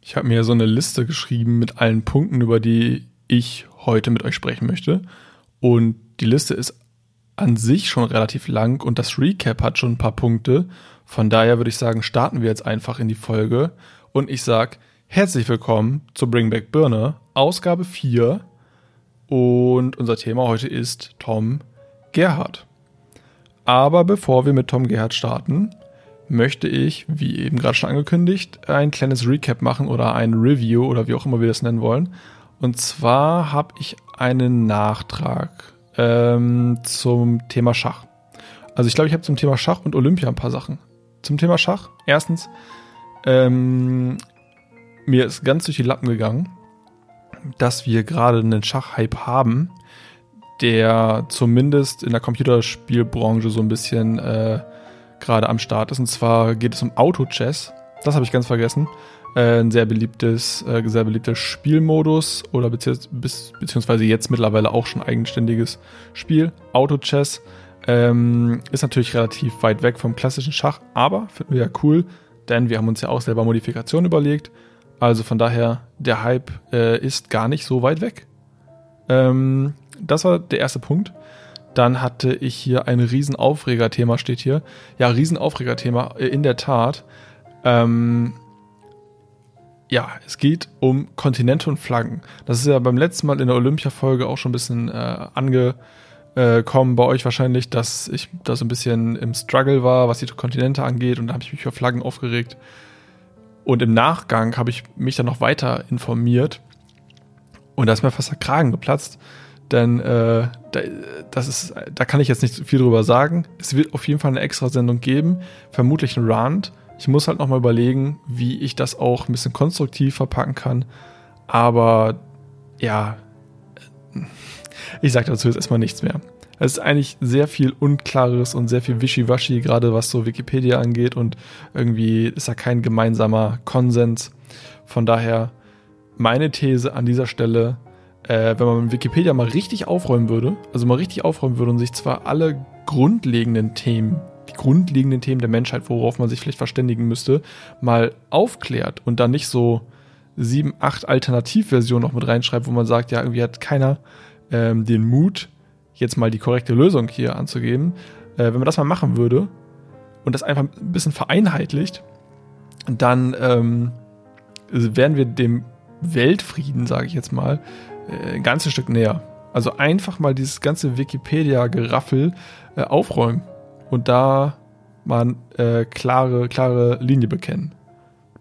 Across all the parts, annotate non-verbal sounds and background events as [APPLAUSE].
Ich habe mir so eine Liste geschrieben mit allen Punkten, über die ich heute mit euch sprechen möchte. Und die Liste ist an sich schon relativ lang und das Recap hat schon ein paar Punkte. Von daher würde ich sagen, starten wir jetzt einfach in die Folge. Und ich sage herzlich willkommen zu Bring Back Birne, Ausgabe 4. Und unser Thema heute ist Tom Gerhardt. Aber bevor wir mit Tom Gerhardt starten, möchte ich, wie eben gerade schon angekündigt, ein kleines Recap machen oder ein Review oder wie auch immer wir das nennen wollen. Und zwar habe ich einen Nachtrag ähm, zum Thema Schach. Also ich glaube, ich habe zum Thema Schach und Olympia ein paar Sachen. Zum Thema Schach, erstens, ähm, mir ist ganz durch die Lappen gegangen, dass wir gerade einen Schachhype haben, der zumindest in der Computerspielbranche so ein bisschen äh, gerade am Start ist. Und zwar geht es um Auto-Chess. Das habe ich ganz vergessen. Äh, ein sehr beliebtes, äh, sehr beliebter Spielmodus oder beziehungs beziehungsweise jetzt mittlerweile auch schon eigenständiges Spiel. Auto-Chess ähm, ist natürlich relativ weit weg vom klassischen Schach, aber finden wir ja cool, denn wir haben uns ja auch selber Modifikationen überlegt. Also von daher, der Hype äh, ist gar nicht so weit weg. Ähm, das war der erste Punkt. Dann hatte ich hier ein Riesenaufreger-Thema, steht hier. Ja, Riesenaufreger-Thema, äh, in der Tat. Ähm, ja, es geht um Kontinente und Flaggen. Das ist ja beim letzten Mal in der Olympia-Folge auch schon ein bisschen äh, angekommen bei euch wahrscheinlich, dass ich da so ein bisschen im Struggle war, was die Kontinente angeht. Und da habe ich mich über Flaggen aufgeregt. Und im Nachgang habe ich mich dann noch weiter informiert. Und da ist mir fast der Kragen geplatzt denn äh, da, das ist, da kann ich jetzt nicht viel drüber sagen. Es wird auf jeden Fall eine extra Sendung geben, vermutlich ein Rant. Ich muss halt nochmal überlegen, wie ich das auch ein bisschen konstruktiv verpacken kann. Aber ja, ich sage dazu jetzt erstmal nichts mehr. Es ist eigentlich sehr viel Unklares und sehr viel Wischiwaschi, gerade was so Wikipedia angeht und irgendwie ist da kein gemeinsamer Konsens. Von daher meine These an dieser Stelle, äh, wenn man Wikipedia mal richtig aufräumen würde, also mal richtig aufräumen würde und sich zwar alle grundlegenden Themen, die grundlegenden Themen der Menschheit, worauf man sich vielleicht verständigen müsste, mal aufklärt und dann nicht so sieben, acht Alternativversionen noch mit reinschreibt, wo man sagt, ja, irgendwie hat keiner ähm, den Mut, jetzt mal die korrekte Lösung hier anzugeben. Äh, wenn man das mal machen würde und das einfach ein bisschen vereinheitlicht, dann ähm, wären wir dem Weltfrieden, sage ich jetzt mal, äh, ein ganzes Stück näher. Also einfach mal dieses ganze Wikipedia-Geraffel äh, aufräumen und da mal äh, klare, klare Linie bekennen.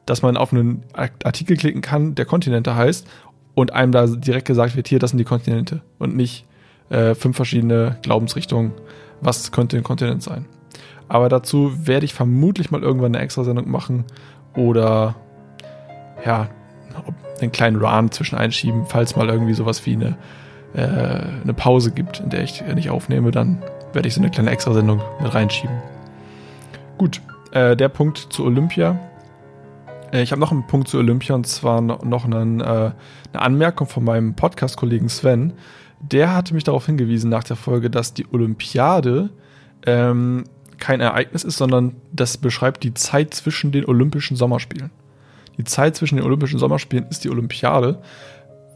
Dass man auf einen Artikel klicken kann, der Kontinente heißt und einem da direkt gesagt wird, hier, das sind die Kontinente und nicht äh, fünf verschiedene Glaubensrichtungen, was könnte ein Kontinent sein. Aber dazu werde ich vermutlich mal irgendwann eine extra Sendung machen oder ja, einen kleinen Run zwischen einschieben, falls mal irgendwie sowas wie eine, äh, eine Pause gibt, in der ich nicht aufnehme, dann werde ich so eine kleine Extrasendung mit reinschieben. Gut, äh, der Punkt zu Olympia. Äh, ich habe noch einen Punkt zu Olympia und zwar noch einen, äh, eine Anmerkung von meinem Podcast-Kollegen Sven. Der hatte mich darauf hingewiesen nach der Folge, dass die Olympiade ähm, kein Ereignis ist, sondern das beschreibt die Zeit zwischen den Olympischen Sommerspielen die Zeit zwischen den Olympischen Sommerspielen ist die Olympiade,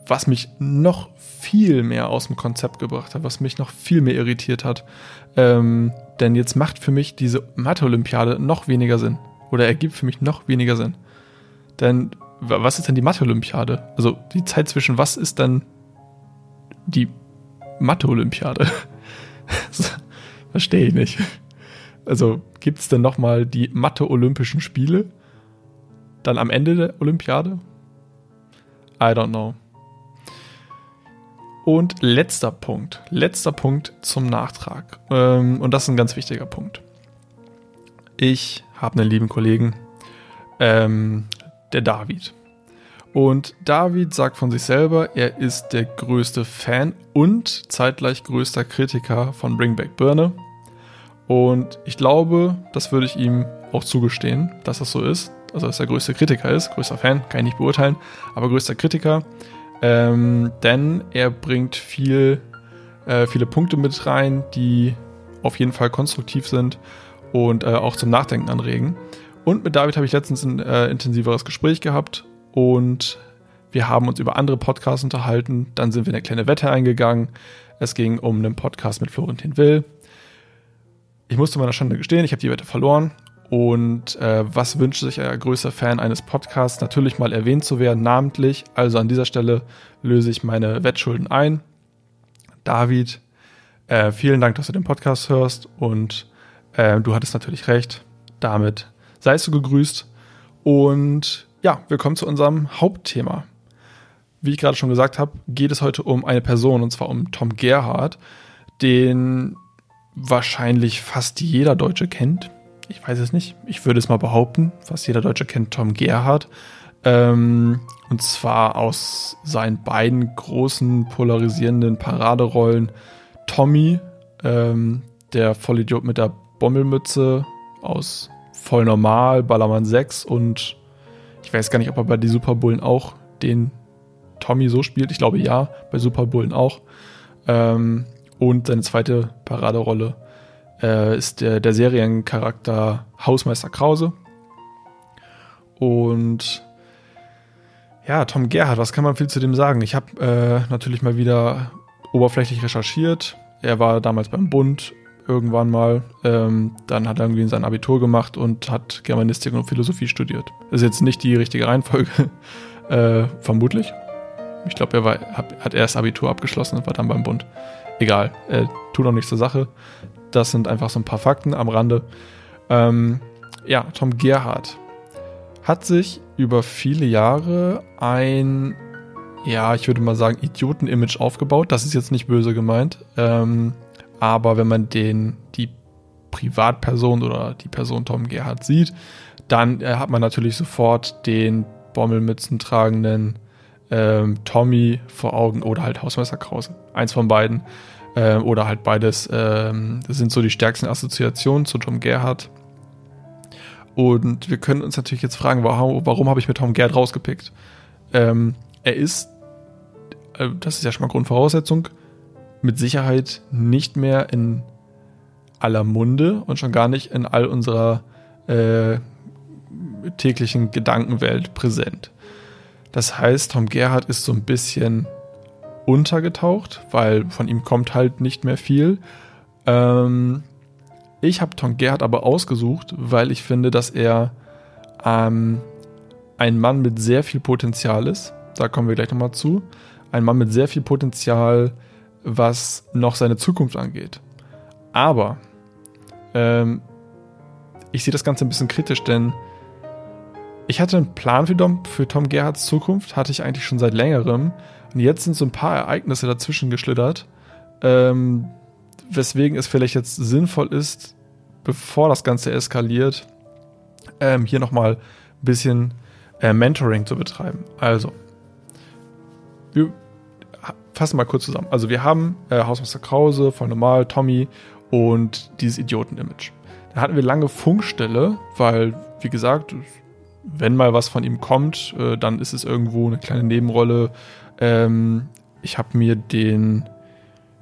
was mich noch viel mehr aus dem Konzept gebracht hat, was mich noch viel mehr irritiert hat. Ähm, denn jetzt macht für mich diese Mathe-Olympiade noch weniger Sinn. Oder ergibt für mich noch weniger Sinn. Denn was ist denn die Mathe-Olympiade? Also die Zeit zwischen was ist dann die Mathe-Olympiade? [LAUGHS] Verstehe ich nicht. Also gibt es denn nochmal die Mathe-Olympischen Spiele? Dann am Ende der Olympiade? I don't know. Und letzter Punkt, letzter Punkt zum Nachtrag. Ähm, und das ist ein ganz wichtiger Punkt. Ich habe einen lieben Kollegen, ähm, der David. Und David sagt von sich selber, er ist der größte Fan und zeitgleich größter Kritiker von Bring Back Birne. Und ich glaube, das würde ich ihm auch zugestehen, dass das so ist also dass er größte Kritiker ist, größter Fan, kann ich nicht beurteilen, aber größter Kritiker, ähm, denn er bringt viel, äh, viele Punkte mit rein, die auf jeden Fall konstruktiv sind und äh, auch zum Nachdenken anregen. Und mit David habe ich letztens ein äh, intensiveres Gespräch gehabt und wir haben uns über andere Podcasts unterhalten. Dann sind wir eine kleine Wette eingegangen. Es ging um einen Podcast mit Florentin Will. Ich musste meiner Schande gestehen, ich habe die Wette verloren. Und äh, was wünscht sich ein größter Fan eines Podcasts? Natürlich mal erwähnt zu werden, namentlich. Also an dieser Stelle löse ich meine Wettschulden ein. David, äh, vielen Dank, dass du den Podcast hörst. Und äh, du hattest natürlich recht. Damit seist du gegrüßt. Und ja, wir kommen zu unserem Hauptthema. Wie ich gerade schon gesagt habe, geht es heute um eine Person, und zwar um Tom Gerhardt, den wahrscheinlich fast jeder Deutsche kennt. Ich weiß es nicht. Ich würde es mal behaupten. Fast jeder Deutsche kennt Tom Gerhardt. Ähm, und zwar aus seinen beiden großen polarisierenden Paraderollen. Tommy, ähm, der Vollidiot mit der Bommelmütze aus Voll Normal, Ballermann 6 und ich weiß gar nicht, ob er bei die Superbullen auch den Tommy so spielt. Ich glaube ja, bei Superbullen auch. Ähm, und seine zweite Paraderolle äh, ist der, der Seriencharakter Hausmeister Krause. Und ja, Tom Gerhardt, was kann man viel zu dem sagen? Ich habe äh, natürlich mal wieder oberflächlich recherchiert. Er war damals beim Bund irgendwann mal. Ähm, dann hat er irgendwie sein Abitur gemacht und hat Germanistik und Philosophie studiert. Ist jetzt nicht die richtige Reihenfolge, [LAUGHS] äh, vermutlich. Ich glaube, er war, hat erst Abitur abgeschlossen und war dann beim Bund. Egal, äh, tut auch nichts zur Sache. Das sind einfach so ein paar Fakten am Rande. Ähm, ja, Tom Gerhardt hat sich über viele Jahre ein, ja, ich würde mal sagen, Idioten-Image aufgebaut. Das ist jetzt nicht böse gemeint. Ähm, aber wenn man den, die Privatperson oder die Person Tom Gerhardt sieht, dann äh, hat man natürlich sofort den Bommelmützen tragenden ähm, Tommy vor Augen oder halt Hausmeister Krause. Eins von beiden. Ähm, oder halt beides. Ähm, das sind so die stärksten Assoziationen zu Tom Gerhardt. Und wir können uns natürlich jetzt fragen, warum, warum habe ich mir Tom Gerhardt rausgepickt? Ähm, er ist, äh, das ist ja schon mal Grundvoraussetzung, mit Sicherheit nicht mehr in aller Munde und schon gar nicht in all unserer äh, täglichen Gedankenwelt präsent. Das heißt, Tom Gerhardt ist so ein bisschen untergetaucht, weil von ihm kommt halt nicht mehr viel. Ähm, ich habe Tom Gerhardt aber ausgesucht, weil ich finde, dass er ähm, ein Mann mit sehr viel Potenzial ist. Da kommen wir gleich nochmal zu. Ein Mann mit sehr viel Potenzial, was noch seine Zukunft angeht. Aber ähm, ich sehe das Ganze ein bisschen kritisch, denn ich hatte einen Plan für Tom, für Tom Gerhards Zukunft, hatte ich eigentlich schon seit längerem. Und jetzt sind so ein paar Ereignisse dazwischen geschlittert, ähm, weswegen es vielleicht jetzt sinnvoll ist, bevor das Ganze eskaliert, ähm, hier nochmal ein bisschen äh, Mentoring zu betreiben. Also, wir fassen mal kurz zusammen. Also, wir haben äh, Hausmeister Krause, voll normal, Tommy und dieses Idioten-Image. Da hatten wir lange Funkstelle, weil, wie gesagt, wenn mal was von ihm kommt, äh, dann ist es irgendwo eine kleine Nebenrolle. Ähm, ich habe mir den,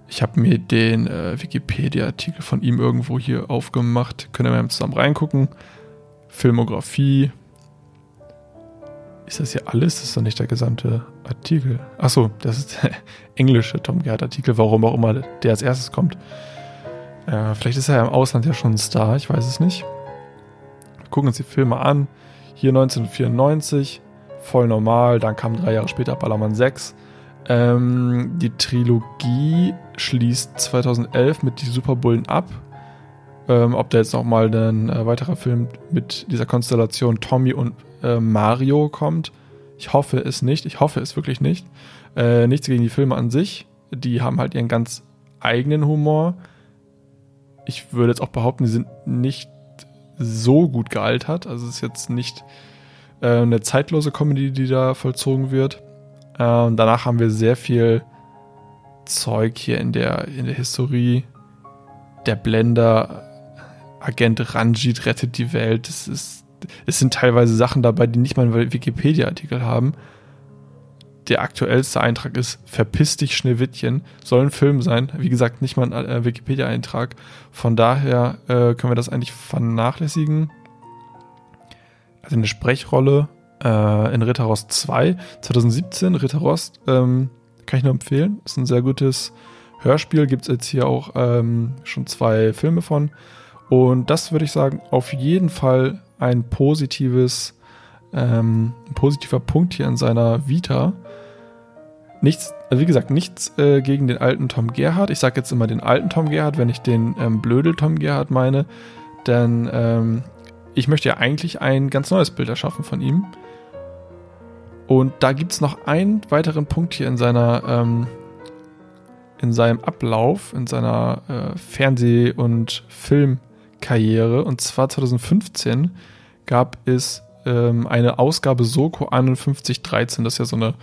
ich habe mir den äh, Wikipedia-Artikel von ihm irgendwo hier aufgemacht. Können wir mal zusammen reingucken. Filmografie. Ist das hier alles? Das ist doch nicht der gesamte Artikel. Achso, das ist der [LAUGHS] englische Tom Gerhardt-Artikel, warum auch immer der als erstes kommt. Äh, vielleicht ist er ja im Ausland ja schon ein Star, ich weiß es nicht. Wir gucken uns die Filme an. Hier 1994, voll normal. Dann kam drei Jahre später Ballermann 6. Ähm, die Trilogie schließt 2011 mit die Superbullen ab. Ähm, ob da jetzt nochmal ein äh, weiterer Film mit dieser Konstellation Tommy und äh, Mario kommt. Ich hoffe es nicht. Ich hoffe es wirklich nicht. Äh, nichts gegen die Filme an sich. Die haben halt ihren ganz eigenen Humor. Ich würde jetzt auch behaupten, die sind nicht so gut gealtert. Also es ist jetzt nicht äh, eine zeitlose Comedy, die da vollzogen wird. Äh, und danach haben wir sehr viel Zeug hier in der, in der Historie. Der Blender, Agent Ranjit rettet die Welt. Es, ist, es sind teilweise Sachen dabei, die nicht mal einen Wikipedia-Artikel haben der aktuellste Eintrag ist Verpiss dich Schneewittchen. Soll ein Film sein. Wie gesagt, nicht mal ein äh, Wikipedia-Eintrag. Von daher äh, können wir das eigentlich vernachlässigen. Also eine Sprechrolle äh, in Ritter Rost 2, 2017. Ritter Rost ähm, kann ich nur empfehlen. Ist ein sehr gutes Hörspiel. Gibt es jetzt hier auch ähm, schon zwei Filme von. Und das würde ich sagen, auf jeden Fall ein positives, ähm, ein positiver Punkt hier in seiner Vita. Nichts, also wie gesagt, nichts äh, gegen den alten Tom Gerhardt. Ich sage jetzt immer den alten Tom Gerhardt, wenn ich den ähm, Blödel Tom Gerhardt meine. Denn ähm, ich möchte ja eigentlich ein ganz neues Bild erschaffen von ihm. Und da gibt es noch einen weiteren Punkt hier in seiner, ähm, in seinem Ablauf, in seiner äh, Fernseh- und Filmkarriere. Und zwar 2015 gab es ähm, eine Ausgabe Soko 5113. Das ist ja so eine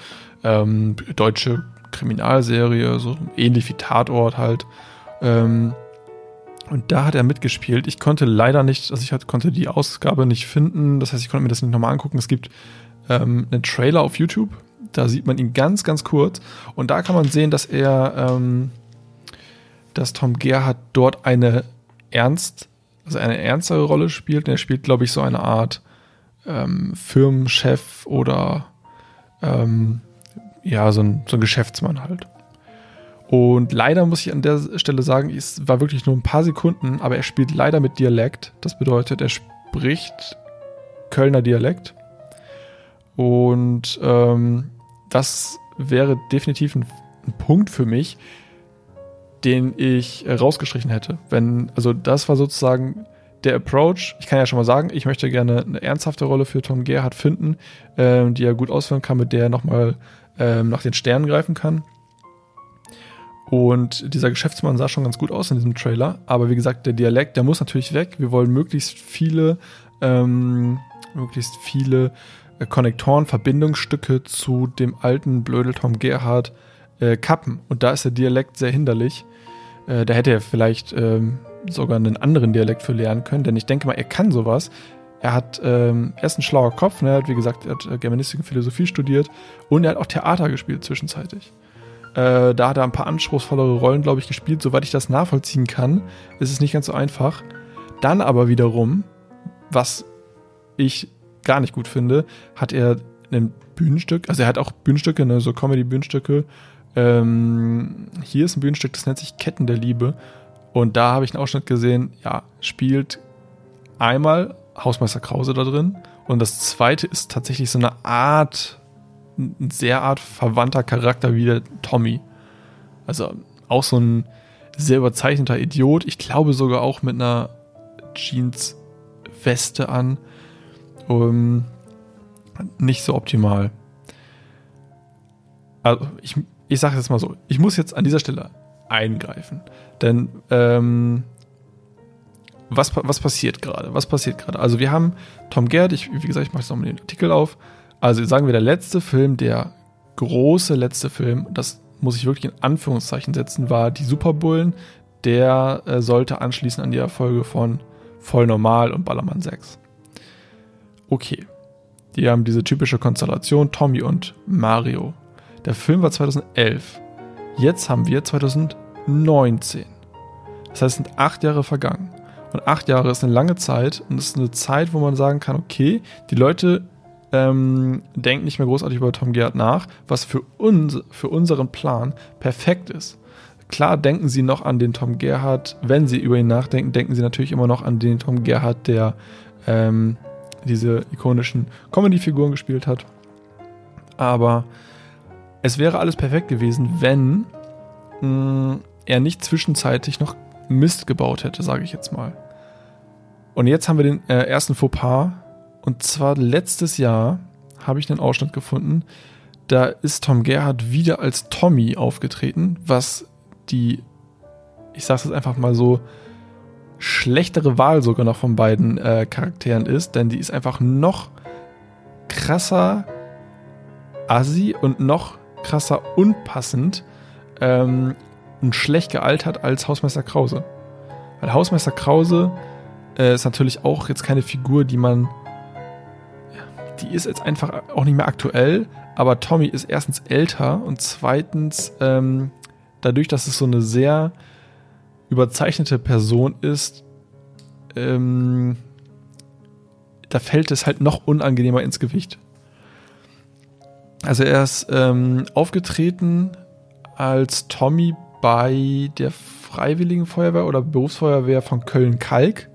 ähm, deutsche Kriminalserie, so ähnlich wie Tatort halt. Ähm, und da hat er mitgespielt. Ich konnte leider nicht, also ich konnte die Ausgabe nicht finden. Das heißt, ich konnte mir das nicht nochmal angucken. Es gibt ähm, einen Trailer auf YouTube. Da sieht man ihn ganz, ganz kurz. Und da kann man sehen, dass er, ähm, dass Tom Gerhardt dort eine ernst, also eine ernstere Rolle spielt. Und er spielt, glaube ich, so eine Art ähm, Firmenchef oder ähm, ja, so ein, so ein Geschäftsmann halt. Und leider muss ich an der Stelle sagen, es war wirklich nur ein paar Sekunden, aber er spielt leider mit Dialekt. Das bedeutet, er spricht Kölner Dialekt. Und ähm, das wäre definitiv ein, ein, Punkt für mich, den ich rausgestrichen hätte. Wenn, also das war sozusagen der Approach. Ich kann ja schon mal sagen, ich möchte gerne eine ernsthafte Rolle für Tom Gerhardt finden, ähm, die er gut ausführen kann, mit der er nochmal ähm, nach den Sternen greifen kann. Und dieser Geschäftsmann sah schon ganz gut aus in diesem Trailer. Aber wie gesagt, der Dialekt, der muss natürlich weg. Wir wollen möglichst viele, ähm, möglichst viele äh, Konnektoren, Verbindungsstücke zu dem alten Blödel Tom Gerhard äh, kappen. Und da ist der Dialekt sehr hinderlich. Äh, da hätte er vielleicht ähm, sogar einen anderen Dialekt für lernen können, denn ich denke mal, er kann sowas. Er hat, ähm, er ist ein schlauer Kopf, ne? er hat, wie gesagt, er hat äh, Germanistik und Philosophie studiert und er hat auch Theater gespielt zwischenzeitlich. Äh, da hat er ein paar anspruchsvollere Rollen, glaube ich, gespielt. Soweit ich das nachvollziehen kann, ist es nicht ganz so einfach. Dann aber wiederum, was ich gar nicht gut finde, hat er ein Bühnenstück, also er hat auch Bühnenstücke, ne, so Comedy-Bühnenstücke. Ähm, hier ist ein Bühnenstück, das nennt sich Ketten der Liebe. Und da habe ich einen Ausschnitt gesehen, ja, spielt einmal Hausmeister Krause da drin. Und das zweite ist tatsächlich so eine Art ein sehr art verwandter Charakter wie der Tommy. Also auch so ein sehr überzeichneter Idiot. Ich glaube sogar auch mit einer Jeans-Weste an. Um, nicht so optimal. Also ich, ich sage jetzt mal so, ich muss jetzt an dieser Stelle eingreifen. Denn ähm, was, was passiert gerade? Was passiert gerade? Also wir haben Tom Gerd, ich, wie gesagt, ich mache jetzt nochmal den Artikel auf. Also sagen wir, der letzte Film, der große letzte Film, das muss ich wirklich in Anführungszeichen setzen, war die Superbullen. Der äh, sollte anschließen an die Erfolge von Voll Normal und Ballermann 6. Okay. Die haben diese typische Konstellation Tommy und Mario. Der Film war 2011. Jetzt haben wir 2019. Das heißt, sind acht Jahre vergangen. Und acht Jahre ist eine lange Zeit und es ist eine Zeit, wo man sagen kann, okay, die Leute ähm, denkt nicht mehr großartig über Tom Gerhardt nach, was für uns, für unseren Plan perfekt ist. Klar denken sie noch an den Tom Gerhardt, wenn sie über ihn nachdenken, denken sie natürlich immer noch an den Tom Gerhardt, der ähm, diese ikonischen Comedy-Figuren gespielt hat. Aber es wäre alles perfekt gewesen, wenn mh, mm, er nicht zwischenzeitlich noch Mist gebaut hätte, sage ich jetzt mal. Und jetzt haben wir den äh, ersten Fauxpas und zwar letztes Jahr habe ich einen Ausschnitt gefunden. Da ist Tom Gerhardt wieder als Tommy aufgetreten, was die, ich sage es einfach mal so, schlechtere Wahl sogar noch von beiden äh, Charakteren ist, denn die ist einfach noch krasser assi und noch krasser unpassend ähm, und schlecht gealtert als Hausmeister Krause. Weil Hausmeister Krause äh, ist natürlich auch jetzt keine Figur, die man die ist jetzt einfach auch nicht mehr aktuell, aber Tommy ist erstens älter und zweitens ähm, dadurch, dass es so eine sehr überzeichnete Person ist, ähm, da fällt es halt noch unangenehmer ins Gewicht. Also er ist ähm, aufgetreten als Tommy bei der Freiwilligen Feuerwehr oder Berufsfeuerwehr von Köln-Kalk.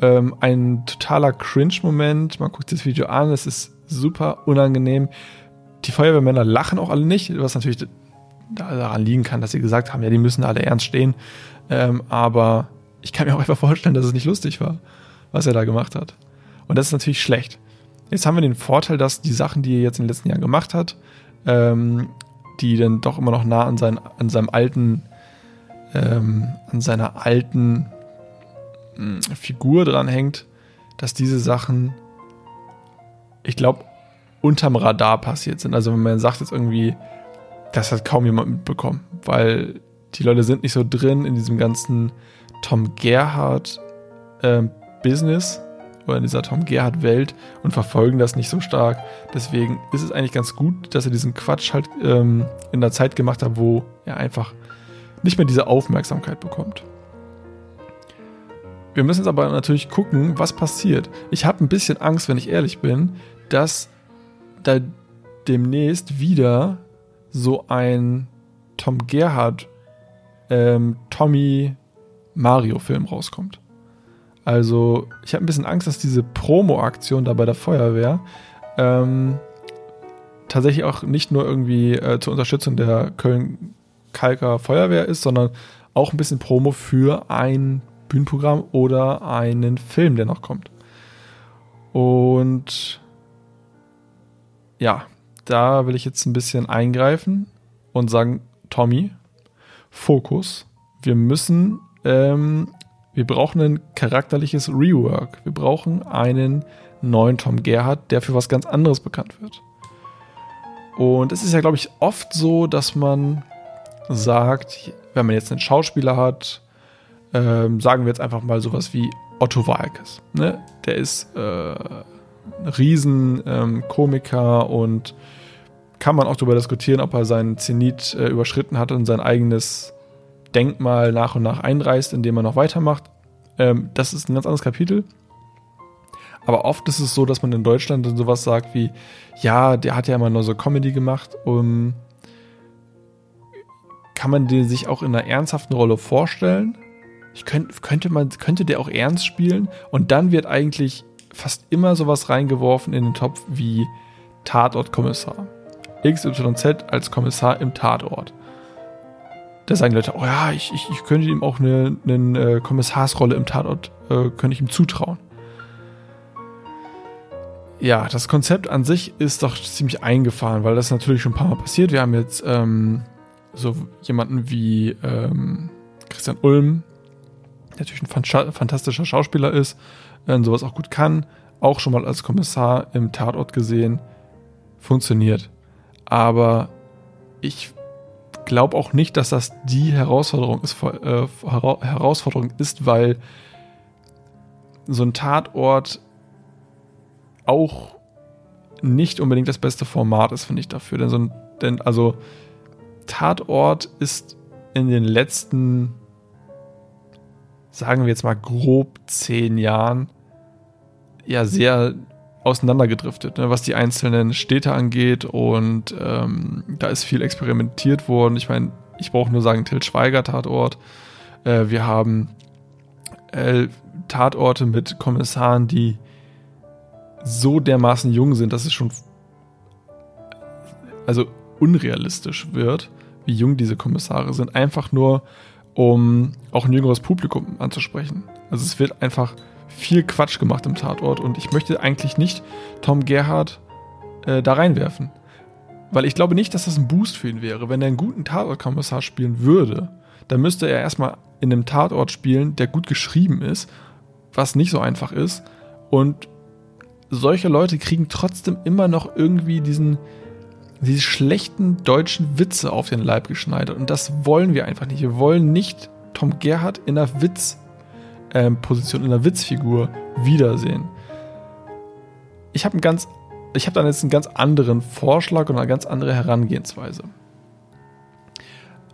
Ähm, ein totaler Cringe-Moment. Man guckt das Video an, es ist super unangenehm. Die Feuerwehrmänner lachen auch alle nicht, was natürlich daran liegen kann, dass sie gesagt haben, ja, die müssen alle ernst stehen. Ähm, aber ich kann mir auch einfach vorstellen, dass es nicht lustig war, was er da gemacht hat. Und das ist natürlich schlecht. Jetzt haben wir den Vorteil, dass die Sachen, die er jetzt in den letzten Jahren gemacht hat, ähm, die dann doch immer noch nah an, sein, an seinem alten, ähm, an seiner alten mh, hm, Figur dranhängt, dass diese Sachen, ich glaube, unterm Radar passiert sind. Also wenn man sagt jetzt irgendwie, das hat kaum jemand mitbekommen, weil die Leute sind nicht so drin in diesem ganzen Tom Gerhardt äh, Business oder in dieser Tom Gerhardt Welt und verfolgen das nicht so stark. Deswegen ist es eigentlich ganz gut, dass er diesen Quatsch halt ähm, in der Zeit gemacht hat, wo er einfach nicht mehr diese Aufmerksamkeit bekommt. Wir müssen jetzt aber natürlich gucken, was passiert. Ich habe ein bisschen Angst, wenn ich ehrlich bin, dass da demnächst wieder so ein Tom Gerhardt ähm, Tommy Mario Film rauskommt. Also ich habe ein bisschen Angst, dass diese Promo-Aktion da bei der Feuerwehr ähm, tatsächlich auch nicht nur irgendwie äh, zur Unterstützung der Köln-Kalker Feuerwehr ist, sondern auch ein bisschen Promo für ein Bühnenprogramm oder einen Film, der noch kommt. Und ja, da will ich jetzt ein bisschen eingreifen und sagen, Tommy, Fokus. Wir müssen, ähm, wir brauchen ein charakterliches Rework. Wir brauchen einen neuen Tom Gerhardt, der für was ganz anderes bekannt wird. Und es ist ja, glaube ich, oft so, dass man sagt, wenn man jetzt einen Schauspieler hat, ähm, sagen wir jetzt einfach mal sowas wie Otto Walkes. Ne? Der ist äh, ein Riesenkomiker ähm, und kann man auch darüber diskutieren, ob er seinen Zenit äh, überschritten hat und sein eigenes Denkmal nach und nach einreißt, indem er noch weitermacht. Ähm, das ist ein ganz anderes Kapitel. Aber oft ist es so, dass man in Deutschland dann sowas sagt wie, ja, der hat ja immer nur so Comedy gemacht. Um, kann man den sich auch in einer ernsthaften Rolle vorstellen? Ich könnt, könnte, man, könnte der auch ernst spielen? Und dann wird eigentlich fast immer sowas reingeworfen in den Topf wie Tatortkommissar. XYZ als Kommissar im Tatort. Da sagen Leute, oh ja, ich, ich, ich könnte ihm auch eine, eine äh, Kommissarsrolle im Tatort, äh, könnte ich ihm zutrauen. Ja, das Konzept an sich ist doch ziemlich eingefahren, weil das natürlich schon ein paar Mal passiert. Wir haben jetzt ähm, so jemanden wie ähm, Christian Ulm, der natürlich ein fantastischer Schauspieler ist, äh, sowas auch gut kann, auch schon mal als Kommissar im Tatort gesehen, funktioniert. Aber ich glaube auch nicht, dass das die Herausforderung ist, äh, Herausforderung ist, weil so ein Tatort auch nicht unbedingt das beste Format ist, finde ich dafür. Denn so ein, denn also Tatort ist in den letzten, sagen wir jetzt mal grob zehn Jahren, ja sehr auseinandergedriftet, ne, was die einzelnen Städte angeht und ähm, da ist viel experimentiert worden. Ich meine, ich brauche nur sagen, Til Schweiger Tatort. Äh, wir haben äh, Tatorte mit Kommissaren, die so dermaßen jung sind, dass es schon also unrealistisch wird, wie jung diese Kommissare sind, einfach nur um auch ein jüngeres Publikum anzusprechen. Also es wird einfach viel Quatsch gemacht im Tatort und ich möchte eigentlich nicht Tom Gerhardt äh, da reinwerfen. Weil ich glaube nicht, dass das ein Boost für ihn wäre. Wenn er einen guten Tatortkommissar spielen würde, dann müsste er erstmal in einem Tatort spielen, der gut geschrieben ist, was nicht so einfach ist. Und solche Leute kriegen trotzdem immer noch irgendwie diesen, diese schlechten deutschen Witze auf den Leib geschneidert. Und das wollen wir einfach nicht. Wir wollen nicht Tom Gerhardt in einer Witz- ähm, Position in der Witzfigur wiedersehen. Ich habe ganz, ich habe dann jetzt einen ganz anderen Vorschlag und eine ganz andere Herangehensweise.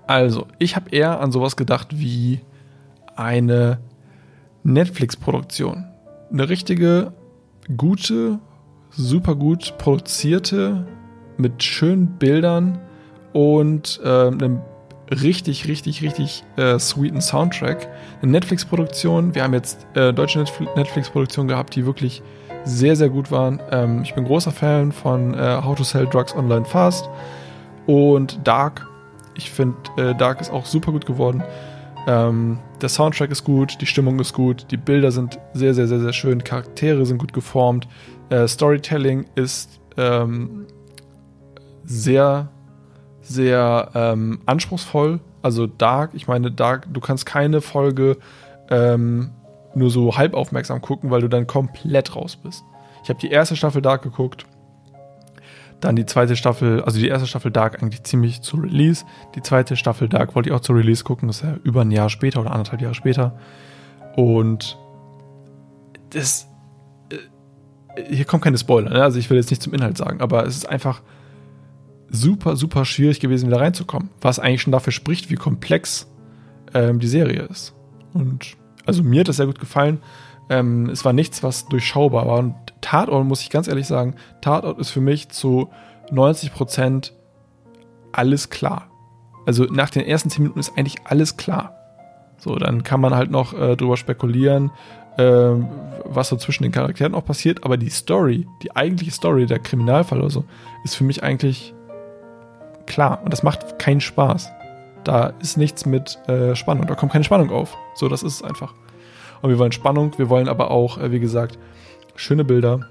Also, ich habe eher an sowas gedacht wie eine Netflix-Produktion. Eine richtige, gute, super gut produzierte mit schönen Bildern und äh, einem richtig, richtig, richtig äh, sweeten Soundtrack. Eine Netflix-Produktion. Wir haben jetzt äh, deutsche Netflix-Produktionen gehabt, die wirklich sehr, sehr gut waren. Ähm, ich bin großer Fan von äh, How to Sell Drugs Online Fast und Dark. Ich finde, äh, Dark ist auch super gut geworden. Ähm, der Soundtrack ist gut, die Stimmung ist gut, die Bilder sind sehr, sehr, sehr, sehr schön, Charaktere sind gut geformt, äh, Storytelling ist ähm, sehr, sehr ähm, anspruchsvoll. Also Dark, ich meine, Dark, du kannst keine Folge ähm, nur so halb aufmerksam gucken, weil du dann komplett raus bist. Ich habe die erste Staffel Dark geguckt, dann die zweite Staffel, also die erste Staffel Dark eigentlich ziemlich zu Release. Die zweite Staffel Dark wollte ich auch zu Release gucken, das ist ja über ein Jahr später oder anderthalb Jahre später. Und das. Äh, hier kommt keine Spoiler, ne? also ich will jetzt nicht zum Inhalt sagen, aber es ist einfach super, super schwierig gewesen, wieder reinzukommen. Was eigentlich schon dafür spricht, wie komplex ähm, die Serie ist. Und also mir hat das sehr gut gefallen. Ähm, es war nichts, was durchschaubar war. Und Tatort, muss ich ganz ehrlich sagen, Tatort ist für mich zu 90 Prozent alles klar. Also nach den ersten 10 Minuten ist eigentlich alles klar. So, dann kann man halt noch äh, drüber spekulieren, äh, was so zwischen den Charakteren auch passiert. Aber die Story, die eigentliche Story, der Kriminalfall oder so, ist für mich eigentlich klar. Und das macht keinen Spaß. Da ist nichts mit äh, Spannung. Da kommt keine Spannung auf. So, das ist es einfach. Und wir wollen Spannung, wir wollen aber auch, äh, wie gesagt, schöne Bilder.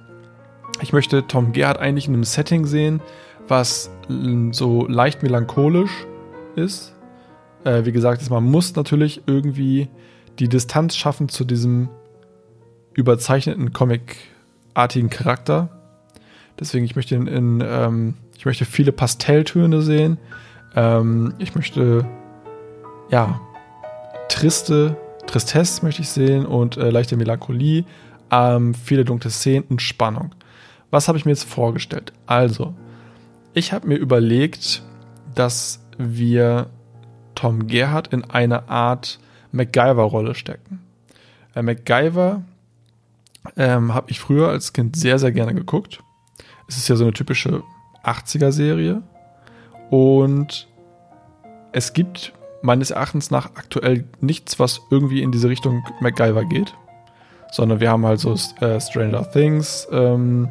Ich möchte Tom Gerhardt eigentlich in einem Setting sehen, was so leicht melancholisch ist. Äh, wie gesagt, man muss natürlich irgendwie die Distanz schaffen zu diesem überzeichneten Comic-artigen Charakter. Deswegen, ich möchte in, in ähm, ich möchte viele Pastelltöne sehen. Ähm, ich möchte ja triste Tristesse möchte ich sehen und äh, leichte Melancholie, ähm, viele dunkle Szenen und Spannung. Was habe ich mir jetzt vorgestellt? Also, ich habe mir überlegt, dass wir Tom Gerhardt in eine Art MacGyver-Rolle stecken. Äh, MacGyver ähm, habe ich früher als Kind sehr, sehr gerne geguckt. Es ist ja so eine typische 80er-Serie. Und es gibt meines Erachtens nach aktuell nichts, was irgendwie in diese Richtung MacGyver geht. Sondern wir haben halt so äh, Stranger Things, ähm,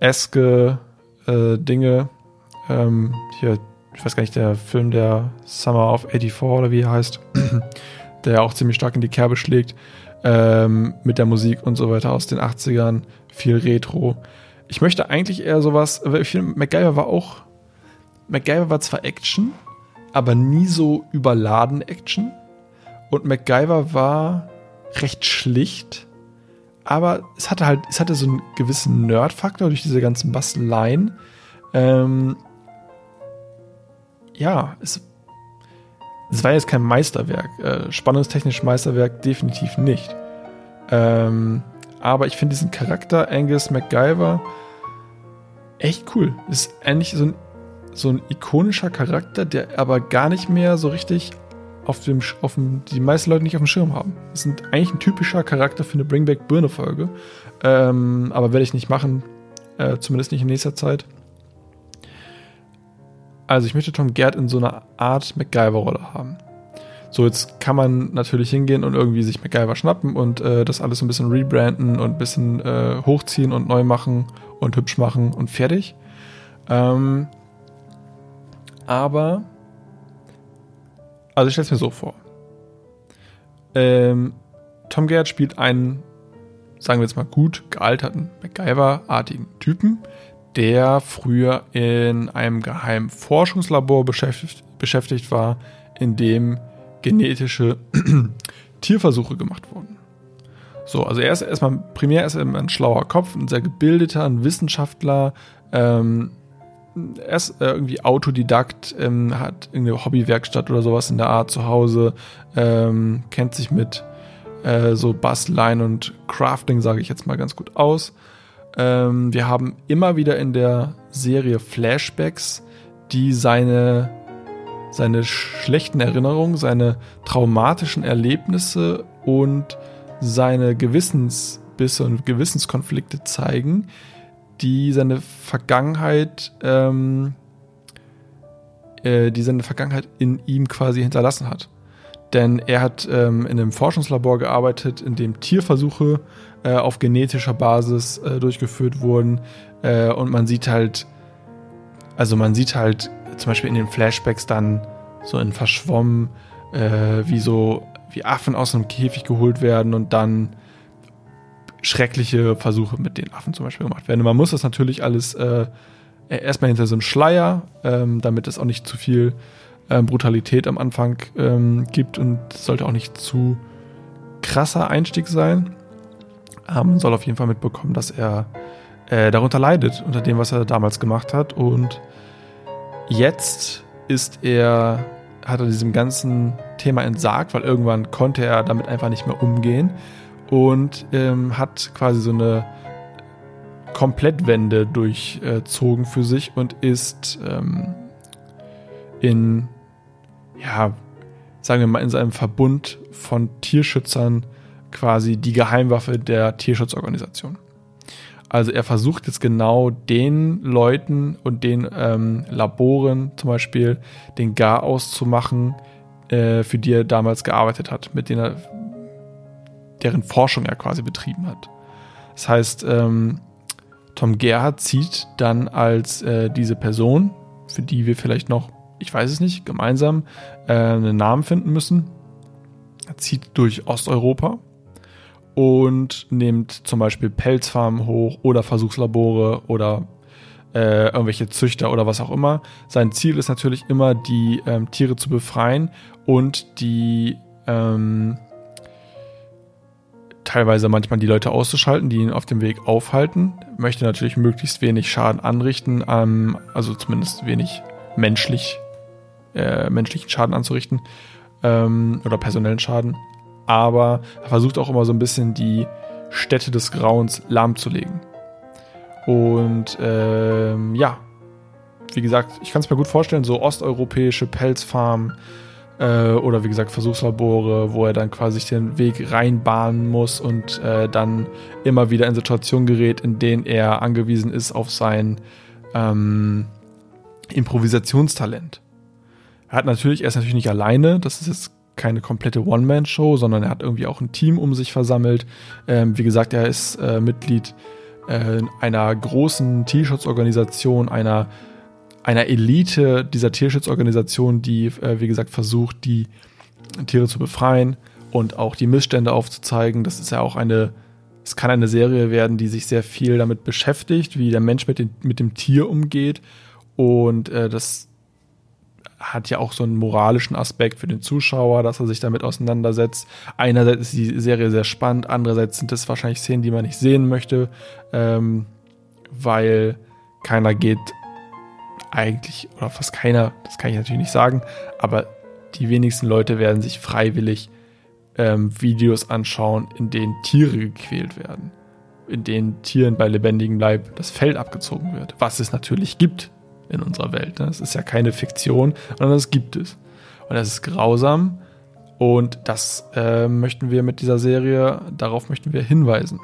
eske äh, Dinge. Ähm, hier, ich weiß gar nicht, der Film, der Summer of 84 oder wie er heißt, [CLEARS THROAT] der auch ziemlich stark in die Kerbe schlägt. Ähm, mit der Musik und so weiter aus den 80ern. Viel Retro. Ich möchte eigentlich eher sowas. Ich finde, MacGyver war auch. MacGyver war zwar Action, aber nie so überladen Action. Und MacGyver war recht schlicht, aber es hatte halt, es hatte so einen gewissen Nerd-Faktor durch diese ganzen Basteleien. Ähm, ja, es, es war jetzt kein Meisterwerk. Äh, spannungstechnisch Meisterwerk definitiv nicht. Ähm, aber ich finde diesen Charakter Angus MacGyver echt cool. Ist eigentlich so ein so ein ikonischer Charakter, der aber gar nicht mehr so richtig auf dem, auf dem, die meisten Leute nicht auf dem Schirm haben. Das ist eigentlich ein typischer Charakter für eine Bring Back Birne Folge. Ähm, aber werde ich nicht machen. Äh, zumindest nicht in nächster Zeit. Also ich möchte Tom Gerd in so einer Art MacGyver-Rolle haben. So, jetzt kann man natürlich hingehen und irgendwie sich MacGyver schnappen und äh, das alles ein bisschen rebranden und ein bisschen äh, hochziehen und neu machen und hübsch machen und fertig. Ähm, aber, also ich stelle es mir so vor. Ähm, Tom Gerhardt spielt einen, sagen wir jetzt mal gut gealterten MacGyver-artigen Typen, der früher in einem geheimen Forschungslabor beschäftigt, beschäftigt war, in dem genetische [CLEARS THROAT] Tierversuche gemacht wurden. So, also er ist erstmal, primär ist er ein schlauer Kopf, ein sehr gebildeter, ein Wissenschaftler, ähm, er ist äh, irgendwie Autodidakt, ähm, hat irgendeine Hobbywerkstatt oder sowas in der Art zu Hause, ähm, kennt sich mit äh, so Basteleien und Crafting, sage ich jetzt mal ganz gut aus. Ähm, wir haben immer wieder in der Serie Flashbacks, die seine, seine schlechten Erinnerungen, seine traumatischen Erlebnisse und seine Gewissensbisse und Gewissenskonflikte zeigen, die seine Vergangenheit, ähm, äh, die seine Vergangenheit in ihm quasi hinterlassen hat. Denn er hat ähm, in einem Forschungslabor gearbeitet, in dem Tierversuche äh, auf genetischer Basis äh, durchgeführt wurden. Äh, und man sieht halt, also man sieht halt zum Beispiel in den Flashbacks dann so in verschwommen, äh, wie so wie Affen aus einem Käfig geholt werden und dann schreckliche Versuche mit den Affen zum Beispiel gemacht werden. Und man muss das natürlich alles äh, erstmal hinter so einem Schleier, ähm, damit es auch nicht zu viel ähm, Brutalität am Anfang ähm, gibt und sollte auch nicht zu krasser Einstieg sein. Ähm, man soll auf jeden Fall mitbekommen, dass er äh, darunter leidet, unter dem, was er damals gemacht hat. Und jetzt ist er, hat er diesem ganzen Thema entsagt, weil irgendwann konnte er damit einfach nicht mehr umgehen und ähm, hat quasi so eine Komplettwende durchzogen für sich und ist ähm, in, ja, sagen wir mal, in seinem Verbund von Tierschützern quasi die Geheimwaffe der Tierschutzorganisation. Also er versucht jetzt genau den Leuten und den ähm, Laboren zum Beispiel den Gar auszumachen, äh, für die er damals gearbeitet hat, mit denen er deren Forschung er quasi betrieben hat. Das heißt, ähm, Tom Gerhardt zieht dann als äh, diese Person, für die wir vielleicht noch, ich weiß es nicht, gemeinsam äh, einen Namen finden müssen, zieht durch Osteuropa und nimmt zum Beispiel Pelzfarmen hoch oder Versuchslabore oder äh, irgendwelche Züchter oder was auch immer. Sein Ziel ist natürlich immer, die ähm, Tiere zu befreien und die ähm, teilweise manchmal die Leute auszuschalten, die ihn auf dem Weg aufhalten. Möchte natürlich möglichst wenig Schaden anrichten, ähm, also zumindest wenig menschlich, äh, menschlichen Schaden anzurichten ähm, oder personellen Schaden. Aber er versucht auch immer so ein bisschen die Städte des Grauens lahmzulegen. Und ähm, ja, wie gesagt, ich kann es mir gut vorstellen, so osteuropäische Pelzfarmen, äh, oder wie gesagt Versuchslabore, wo er dann quasi den Weg reinbahnen muss und äh, dann immer wieder in Situationen gerät, in denen er angewiesen ist auf sein ähm, Improvisationstalent. Er hat natürlich, er ist natürlich nicht alleine, das ist jetzt keine komplette One-Man-Show, sondern er hat irgendwie auch ein Team um sich versammelt. Ähm, wie gesagt, er ist äh, Mitglied äh, einer großen T-Shirts-Organisation, einer einer Elite dieser Tierschutzorganisation, die, äh, wie gesagt, versucht, die Tiere zu befreien und auch die Missstände aufzuzeigen. Das ist ja auch eine, es kann eine Serie werden, die sich sehr viel damit beschäftigt, wie der Mensch mit, den, mit dem Tier umgeht. Und äh, das hat ja auch so einen moralischen Aspekt für den Zuschauer, dass er sich damit auseinandersetzt. Einerseits ist die Serie sehr spannend, andererseits sind es wahrscheinlich Szenen, die man nicht sehen möchte, ähm, weil keiner geht eigentlich, oder fast keiner, das kann ich natürlich nicht sagen, aber die wenigsten Leute werden sich freiwillig ähm, Videos anschauen, in denen Tiere gequält werden, in denen Tieren bei lebendigem Leib das Fell abgezogen wird, was es natürlich gibt in unserer Welt. Ne? Es ist ja keine Fiktion, sondern es gibt es. Und das ist grausam und das äh, möchten wir mit dieser Serie, darauf möchten wir hinweisen.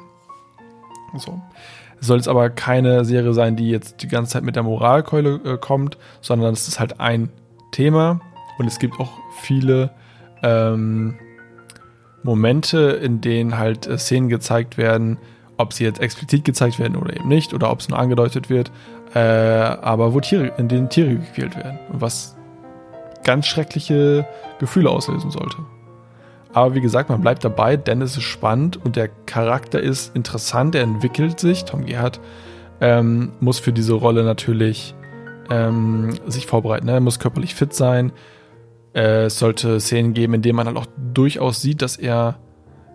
So. Es soll jetzt aber keine Serie sein, die jetzt die ganze Zeit mit der Moralkeule äh, kommt, sondern es ist halt ein Thema und es gibt auch viele ähm, Momente, in denen halt äh, Szenen gezeigt werden, ob sie jetzt explizit gezeigt werden oder eben nicht, oder ob es nur angedeutet wird, äh, aber wo Tiere, in denen Tiere gequält werden. Was ganz schreckliche Gefühle auslösen sollte. Aber wie gesagt, man bleibt dabei, denn es ist spannend und der Charakter ist interessant, er entwickelt sich. Tom Gerhardt ähm, muss für diese Rolle natürlich ähm, sich vorbereiten. Ne? Er muss körperlich fit sein. Äh, es sollte Szenen geben, in denen man halt auch durchaus sieht, dass er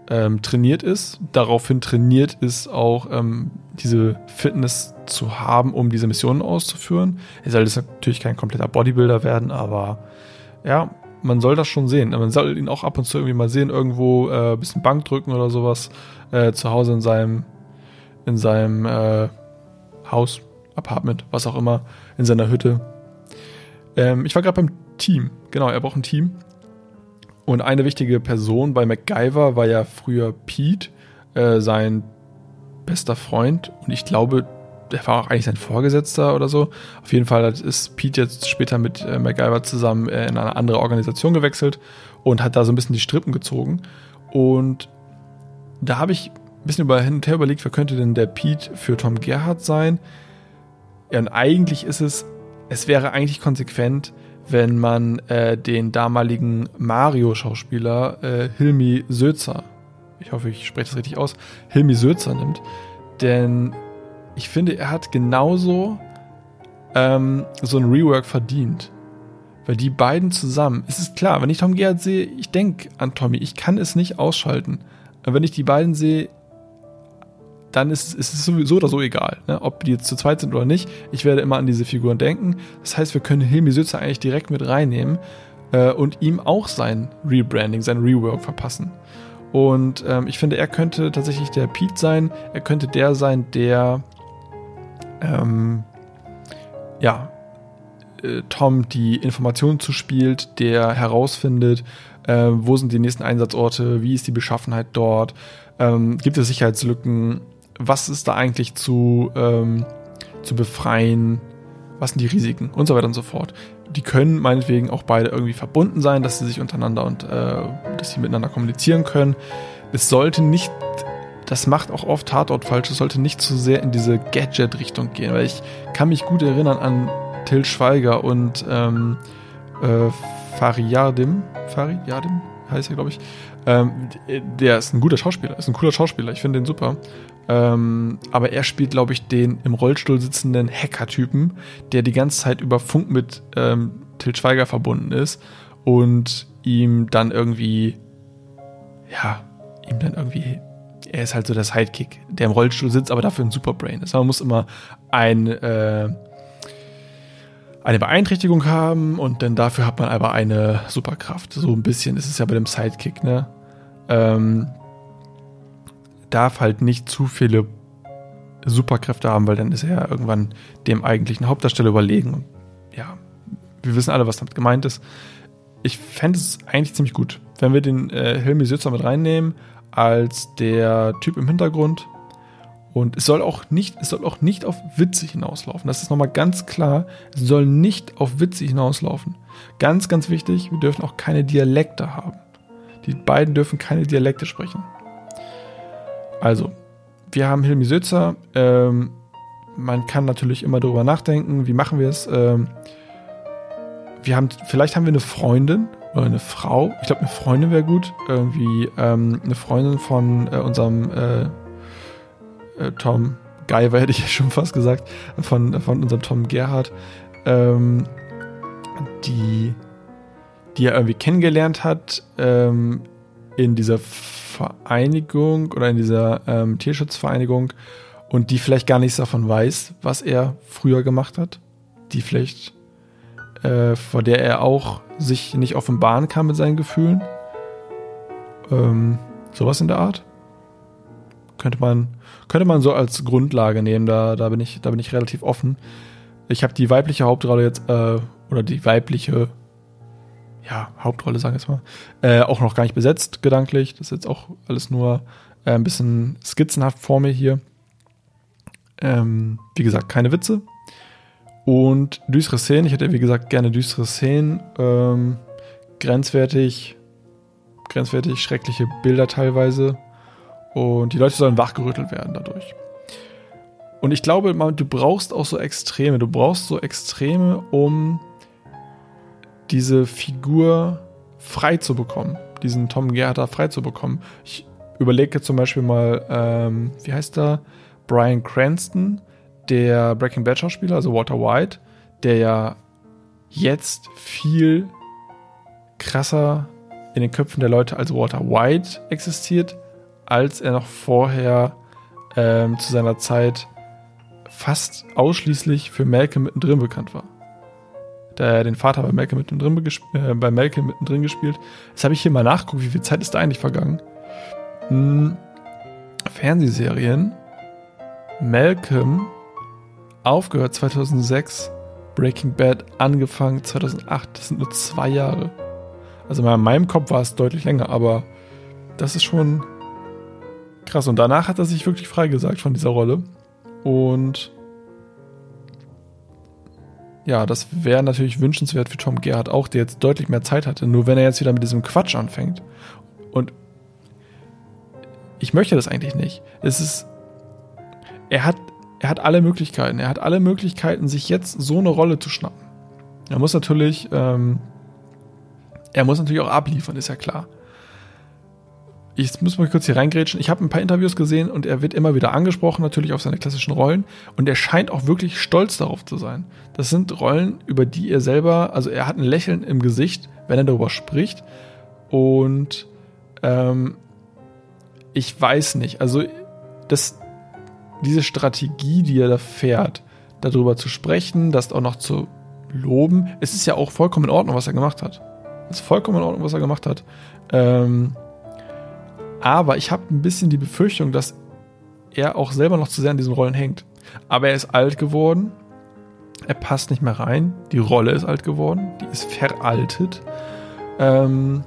ähm, trainiert ist. Daraufhin trainiert ist auch ähm, diese Fitness zu haben, um diese Missionen auszuführen. Er soll jetzt natürlich kein kompletter Bodybuilder werden, aber ja, man soll das schon sehen. Man soll ihn auch ab und zu irgendwie mal sehen, irgendwo äh, ein bisschen Bank drücken oder sowas. Äh, zu Hause in seinem, in seinem äh, Haus, Apartment, was auch immer, in seiner Hütte. Ähm, ich war gerade beim Team. Genau, er braucht ein Team. Und eine wichtige Person bei MacGyver war ja früher Pete, äh, sein bester Freund. Und ich glaube, der war auch eigentlich sein Vorgesetzter oder so. Auf jeden Fall ist Pete jetzt später mit äh, MacGyver zusammen äh, in eine andere Organisation gewechselt und hat da so ein bisschen die Strippen gezogen. Und da habe ich ein bisschen über, hin und her überlegt, wer könnte denn der Pete für Tom Gerhardt sein? Ja, und eigentlich ist es, es wäre eigentlich konsequent, wenn man äh, den damaligen Mario-Schauspieler äh, Hilmi Sözer, ich hoffe, ich spreche das richtig aus, Hilmi Sözer nimmt. Denn ich finde, er hat genauso ähm, so ein Rework verdient. Weil die beiden zusammen, es ist klar, wenn ich Tom Gerhardt sehe, ich denke an Tommy, ich kann es nicht ausschalten. Aber wenn ich die beiden sehe, dann ist, ist es sowieso oder so egal, ne? ob die jetzt zu zweit sind oder nicht. Ich werde immer an diese Figuren denken. Das heißt, wir können Hilmi Sützer eigentlich direkt mit reinnehmen äh, und ihm auch sein Rebranding, sein Rework verpassen. Und ähm, ich finde, er könnte tatsächlich der Pete sein. Er könnte der sein, der ähm, ja, äh, Tom die Informationen zuspielt, der herausfindet, äh, wo sind die nächsten Einsatzorte, wie ist die Beschaffenheit dort, ähm, gibt es Sicherheitslücken, was ist da eigentlich zu, ähm, zu befreien, was sind die Risiken und so weiter und so fort. Die können meinetwegen auch beide irgendwie verbunden sein, dass sie sich untereinander und äh, dass sie miteinander kommunizieren können. Es sollte nicht das macht auch oft Tatort falsch. Es sollte nicht zu sehr in diese Gadget-Richtung gehen, weil ich kann mich gut erinnern an Till Schweiger und ähm, äh, Fariyadim. Fariyadim heißt er, glaube ich. Ähm, der ist ein guter Schauspieler, ist ein cooler Schauspieler. Ich finde den super. Ähm, aber er spielt, glaube ich, den im Rollstuhl sitzenden Hacker-Typen, der die ganze Zeit über Funk mit ähm, Till Schweiger verbunden ist und ihm dann irgendwie, ja, ihm dann irgendwie er ist halt so der Sidekick, der im Rollstuhl sitzt, aber dafür ein Superbrain ist. Man muss immer ein, äh, eine Beeinträchtigung haben und dann dafür hat man aber eine Superkraft. So ein bisschen ist es ja bei dem Sidekick, ne? Ähm, darf halt nicht zu viele Superkräfte haben, weil dann ist er ja irgendwann dem eigentlichen Hauptdarsteller überlegen. Ja, wir wissen alle, was damit gemeint ist. Ich fände es eigentlich ziemlich gut, wenn wir den äh, Hilmi Sützer mit reinnehmen, als der Typ im Hintergrund. Und es soll auch nicht, es soll auch nicht auf Witze hinauslaufen. Das ist nochmal ganz klar. Es soll nicht auf Witze hinauslaufen. Ganz, ganz wichtig, wir dürfen auch keine Dialekte haben. Die beiden dürfen keine Dialekte sprechen. Also, wir haben Hilmi Sözer. Ähm, man kann natürlich immer darüber nachdenken, wie machen wir es. Ähm, wir haben, vielleicht haben wir eine Freundin, oder eine Frau. Ich glaube, eine Freundin wäre gut. Irgendwie ähm, eine Freundin von äh, unserem äh, äh, Tom Guyver, [LAUGHS] hätte ich schon fast gesagt, von, von unserem Tom Gerhardt, ähm, die, die er irgendwie kennengelernt hat ähm, in dieser Vereinigung oder in dieser ähm, Tierschutzvereinigung und die vielleicht gar nichts davon weiß, was er früher gemacht hat. Die vielleicht äh, vor der er auch sich nicht offenbaren kann mit seinen Gefühlen. Ähm, sowas in der Art. Könnte man, könnte man so als Grundlage nehmen, da, da, bin, ich, da bin ich relativ offen. Ich habe die weibliche Hauptrolle jetzt, äh, oder die weibliche, ja, Hauptrolle, sagen wir jetzt mal, äh, auch noch gar nicht besetzt, gedanklich. Das ist jetzt auch alles nur äh, ein bisschen skizzenhaft vor mir hier. Ähm, wie gesagt, keine Witze, und düstere Szenen, ich hätte wie gesagt gerne düstere Szenen, ähm, grenzwertig, grenzwertig schreckliche Bilder teilweise. Und die Leute sollen wachgerüttelt werden dadurch. Und ich glaube, du brauchst auch so Extreme. Du brauchst so Extreme, um diese Figur frei zu bekommen. Diesen Tom Gerhardt frei zu bekommen. Ich überlege zum Beispiel mal, ähm, wie heißt der? Brian Cranston der Breaking Bad Schauspieler, also Walter White, der ja jetzt viel krasser in den Köpfen der Leute als Walter White existiert, als er noch vorher ähm, zu seiner Zeit fast ausschließlich für Malcolm mittendrin bekannt war. Da er den Vater bei Malcolm mittendrin, äh, bei Malcolm mittendrin gespielt. Jetzt habe ich hier mal nachgeguckt, wie viel Zeit ist da eigentlich vergangen. Hm, Fernsehserien. Malcolm aufgehört 2006, Breaking Bad angefangen 2008. Das sind nur zwei Jahre. Also in meinem Kopf war es deutlich länger, aber das ist schon krass. Und danach hat er sich wirklich freigesagt von dieser Rolle. Und ja, das wäre natürlich wünschenswert für Tom Gerhardt auch, der jetzt deutlich mehr Zeit hatte. Nur wenn er jetzt wieder mit diesem Quatsch anfängt. Und ich möchte das eigentlich nicht. Es ist, er hat, er hat alle Möglichkeiten. Er hat alle Möglichkeiten, sich jetzt so eine Rolle zu schnappen. Er muss natürlich, ähm, er muss natürlich auch abliefern, ist ja klar ich muss mal kurz hier reingrätschen. Ich habe ein paar Interviews gesehen und er wird immer wieder angesprochen, natürlich auf seine klassischen Rollen. Und er scheint auch wirklich stolz darauf zu sein. Das sind Rollen, über die er selber, also er hat ein Lächeln im Gesicht, wenn er darüber spricht. Und ähm, ich weiß nicht, also das, diese Strategie, die er da fährt, darüber zu sprechen, das auch noch zu loben, es ist ja auch vollkommen in Ordnung, was er gemacht hat. Es ist vollkommen in Ordnung, was er gemacht hat. Ähm, aber ich habe ein bisschen die Befürchtung, dass er auch selber noch zu sehr an diesen Rollen hängt. Aber er ist alt geworden. Er passt nicht mehr rein. Die Rolle ist alt geworden. Die ist veraltet. Ähm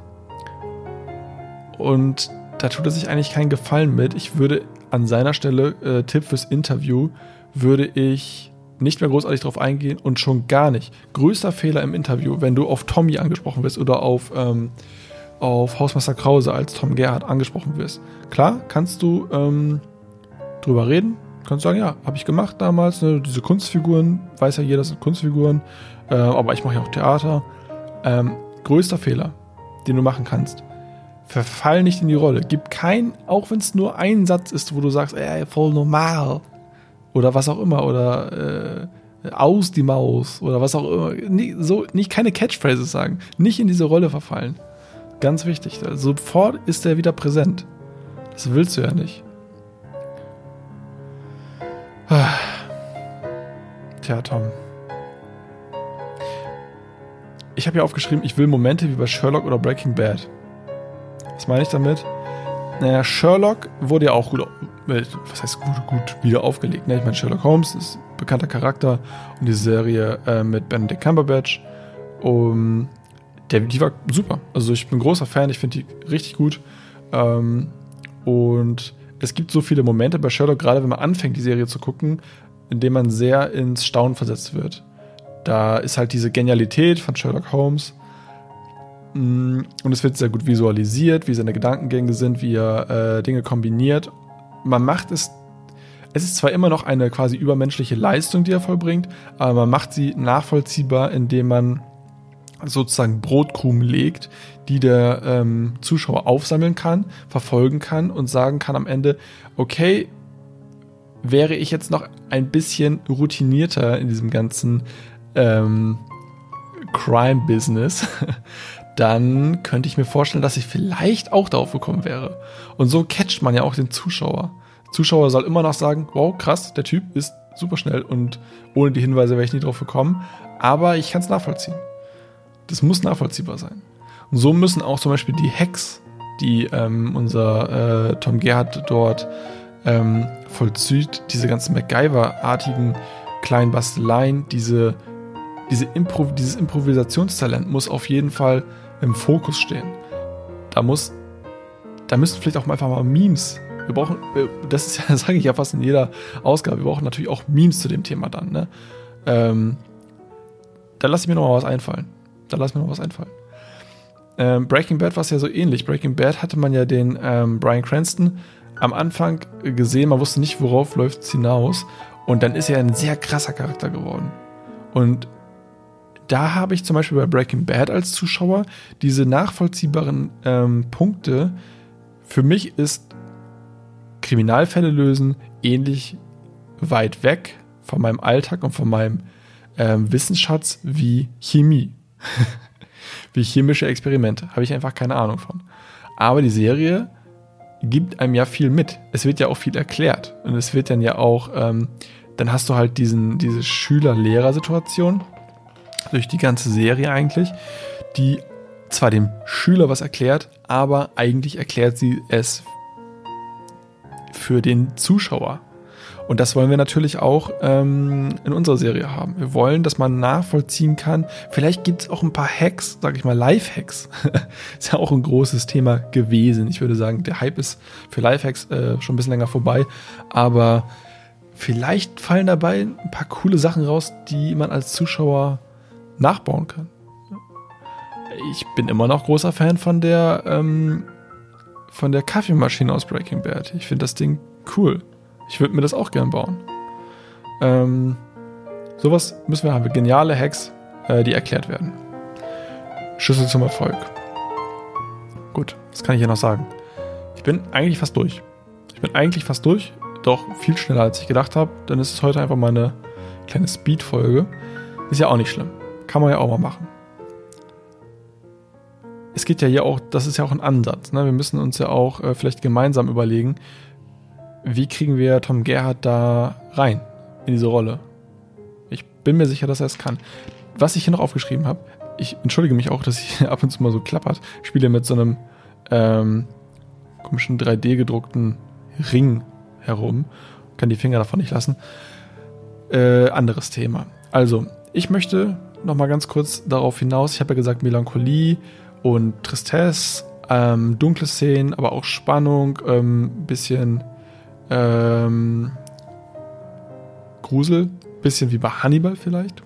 und da tut er sich eigentlich keinen Gefallen mit. Ich würde an seiner Stelle, äh, Tipp fürs Interview, würde ich nicht mehr großartig drauf eingehen und schon gar nicht. Größter Fehler im Interview, wenn du auf Tommy angesprochen wirst oder auf ähm, auf Hausmeister Krause als Tom Gerhardt angesprochen wirst. Klar, kannst du ähm, drüber reden, kannst sagen, ja, habe ich gemacht damals, ne, diese Kunstfiguren, weiß ja jeder, sind Kunstfiguren, äh, aber ich mache ja auch Theater. Ähm, größter Fehler, den du machen kannst, verfall nicht in die Rolle. Gib kein, auch wenn es nur ein Satz ist, wo du sagst, ey, voll normal oder was auch immer oder äh, aus die Maus oder was auch immer. Nie, so, nicht keine Catchphrases sagen, nicht in diese Rolle verfallen. Ganz wichtig. Sofort ist er wieder präsent. Das willst du ja nicht. Tja, Tom. Ich habe ja aufgeschrieben, ich will Momente wie bei Sherlock oder Breaking Bad. Was meine ich damit? Naja, Sherlock wurde ja auch gut, was heißt gut, gut wieder aufgelegt. Ne? Ich meine, Sherlock Holmes ist ein bekannter Charakter und die Serie äh, mit Benedict Cumberbatch. Um, der, die war super. Also ich bin großer Fan, ich finde die richtig gut. Ähm, und es gibt so viele Momente bei Sherlock, gerade wenn man anfängt, die Serie zu gucken, in denen man sehr ins Staunen versetzt wird. Da ist halt diese Genialität von Sherlock Holmes. Mm, und es wird sehr gut visualisiert, wie seine Gedankengänge sind, wie er äh, Dinge kombiniert. Man macht es. Es ist zwar immer noch eine quasi übermenschliche Leistung, die er vollbringt, aber man macht sie nachvollziehbar, indem man sozusagen Brotkrumen legt, die der ähm, Zuschauer aufsammeln kann, verfolgen kann und sagen kann am Ende, okay, wäre ich jetzt noch ein bisschen routinierter in diesem ganzen ähm, Crime-Business, dann könnte ich mir vorstellen, dass ich vielleicht auch darauf gekommen wäre. Und so catcht man ja auch den Zuschauer. Der Zuschauer soll immer noch sagen, wow, krass, der Typ ist super schnell und ohne die Hinweise wäre ich nie drauf gekommen. Aber ich kann es nachvollziehen. Das muss nachvollziehbar sein. Und so müssen auch zum Beispiel die Hacks, die ähm, unser äh, Tom Gerhardt dort ähm, vollzieht, diese ganzen MacGyver-artigen kleinen Basteleien, diese, diese Impro dieses Improvisationstalent muss auf jeden Fall im Fokus stehen. Da muss, da müssen vielleicht auch einfach mal Memes. Wir brauchen, das ist ja, [LAUGHS] sage ich ja fast in jeder Ausgabe, wir brauchen natürlich auch Memes zu dem Thema dann. Ne? Ähm, da lasse ich mir noch mal was einfallen. Da lass mir noch was einfallen. Ähm, Breaking Bad war es ja so ähnlich. Breaking Bad hatte man ja den ähm, Brian Cranston am Anfang gesehen, man wusste nicht, worauf läuft es hinaus. Und dann ist er ein sehr krasser Charakter geworden. Und da habe ich zum Beispiel bei Breaking Bad als Zuschauer diese nachvollziehbaren ähm, Punkte. Für mich ist Kriminalfälle lösen ähnlich weit weg von meinem Alltag und von meinem ähm, Wissensschatz wie Chemie. [LAUGHS] wie chemische Experimente. Habe ich einfach keine Ahnung von. Aber die Serie gibt einem ja viel mit. Es wird ja auch viel erklärt. Und es wird dann ja auch, ähm, dann hast du halt diesen, diese Schüler-Lehrer-Situation durch die ganze Serie eigentlich, die zwar dem Schüler was erklärt, aber eigentlich erklärt sie es für den Zuschauer. Und das wollen wir natürlich auch ähm, in unserer Serie haben. Wir wollen, dass man nachvollziehen kann. Vielleicht gibt es auch ein paar Hacks, sage ich mal, Live-Hacks. [LAUGHS] ist ja auch ein großes Thema gewesen. Ich würde sagen, der Hype ist für Live-Hacks äh, schon ein bisschen länger vorbei. Aber vielleicht fallen dabei ein paar coole Sachen raus, die man als Zuschauer nachbauen kann. Ich bin immer noch großer Fan von der ähm, von der Kaffeemaschine aus Breaking Bad. Ich finde das Ding cool. Ich würde mir das auch gern bauen. Ähm, sowas müssen wir haben. Geniale Hacks, äh, die erklärt werden. Schlüssel zum Erfolg. Gut, was kann ich hier noch sagen? Ich bin eigentlich fast durch. Ich bin eigentlich fast durch, doch viel schneller als ich gedacht habe. Dann ist es heute einfach mal eine kleine Speed-Folge. Ist ja auch nicht schlimm. Kann man ja auch mal machen. Es geht ja hier auch, das ist ja auch ein Ansatz. Ne? Wir müssen uns ja auch äh, vielleicht gemeinsam überlegen, wie kriegen wir Tom Gerhardt da rein in diese Rolle. Ich bin mir sicher, dass er es kann. Was ich hier noch aufgeschrieben habe, ich entschuldige mich auch, dass ich [LAUGHS] ab und zu mal so klappert. Ich spiele mit so einem ähm, komischen 3D gedruckten Ring herum. Kann die Finger davon nicht lassen. Äh, anderes Thema. Also, ich möchte noch mal ganz kurz darauf hinaus. Ich habe ja gesagt Melancholie und Tristesse, ähm, dunkle Szenen, aber auch Spannung, ähm, bisschen ähm, Grusel, bisschen wie bei Hannibal vielleicht.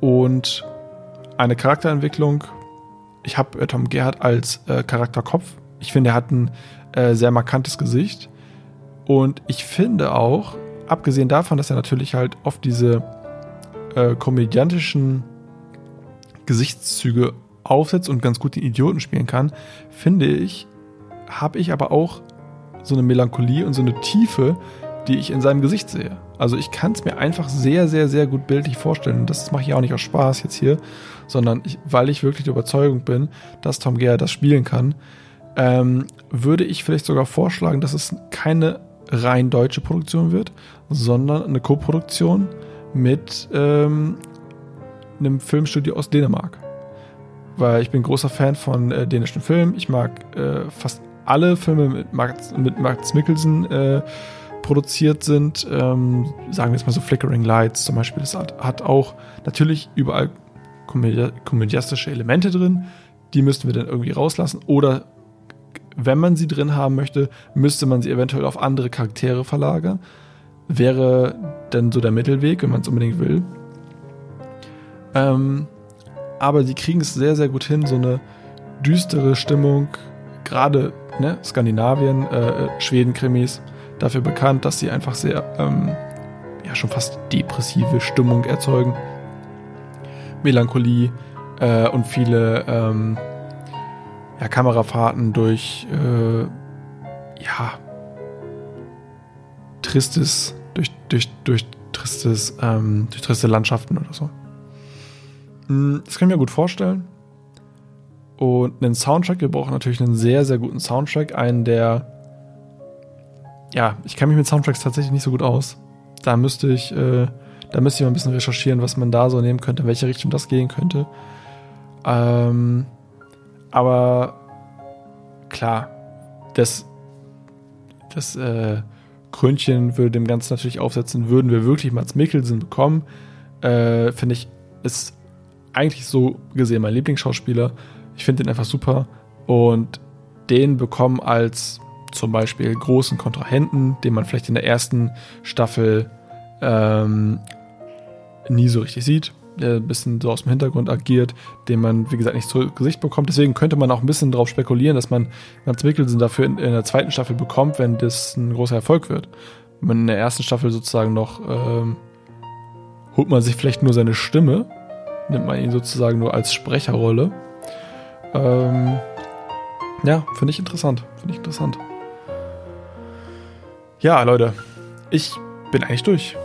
Und eine Charakterentwicklung. Ich habe äh, Tom Gerhardt als äh, Charakterkopf. Ich finde, er hat ein äh, sehr markantes Gesicht. Und ich finde auch, abgesehen davon, dass er natürlich halt oft diese äh, komödiantischen Gesichtszüge aufsetzt und ganz gut den Idioten spielen kann, finde ich, habe ich aber auch so eine Melancholie und so eine Tiefe, die ich in seinem Gesicht sehe. Also ich kann es mir einfach sehr, sehr, sehr gut bildlich vorstellen. Und das mache ich auch nicht aus Spaß jetzt hier, sondern ich, weil ich wirklich der Überzeugung bin, dass Tom Gere das spielen kann, ähm, würde ich vielleicht sogar vorschlagen, dass es keine rein deutsche Produktion wird, sondern eine Co-Produktion mit ähm, einem Filmstudio aus Dänemark. Weil ich bin großer Fan von äh, dänischen Filmen. Ich mag äh, fast alle Filme mit Max, mit Max Mikkelsen äh, produziert sind. Ähm, sagen wir jetzt mal so Flickering Lights zum Beispiel. Das hat, hat auch natürlich überall komödi komödiastische Elemente drin. Die müssten wir dann irgendwie rauslassen. Oder wenn man sie drin haben möchte, müsste man sie eventuell auf andere Charaktere verlagern. Wäre dann so der Mittelweg, wenn man es unbedingt will. Ähm, aber sie kriegen es sehr, sehr gut hin, so eine düstere Stimmung, gerade ne, Skandinavien, äh, äh, Schweden-Krimis, dafür bekannt, dass sie einfach sehr, ähm, ja, schon fast depressive Stimmung erzeugen. Melancholie äh, und viele ähm, ja, Kamerafahrten durch, äh, ja, tristes, durch, durch, durch tristes, ähm, durch triste Landschaften oder so. Hm, das kann ich mir gut vorstellen. Und einen Soundtrack, wir brauchen natürlich einen sehr, sehr guten Soundtrack. Einen, der. Ja, ich kenne mich mit Soundtracks tatsächlich nicht so gut aus. Da müsste ich, äh, da müsste ich mal ein bisschen recherchieren, was man da so nehmen könnte, in welche Richtung das gehen könnte. Ähm, aber klar, das, das äh, Krönchen würde dem Ganzen natürlich aufsetzen, würden wir wirklich Mats Mikkelsen bekommen, äh, finde ich, ist eigentlich so gesehen mein Lieblingsschauspieler. Ich finde den einfach super. Und den bekommen als zum Beispiel großen Kontrahenten, den man vielleicht in der ersten Staffel ähm, nie so richtig sieht, ein bisschen so aus dem Hintergrund agiert, den man, wie gesagt, nicht zu Gesicht bekommt. Deswegen könnte man auch ein bisschen darauf spekulieren, dass man Mats Mikkelsen dafür in, in, der zweiten Staffel bekommt, wenn das ein großer Erfolg wird. Wenn man in der ersten Staffel sozusagen noch ähm, holt man sich vielleicht nur seine Stimme, nimmt man ihn sozusagen nur als Sprecherrolle ähm, ja, finde ich interessant. Finde ich interessant. Ja, Leute, ich bin eigentlich durch.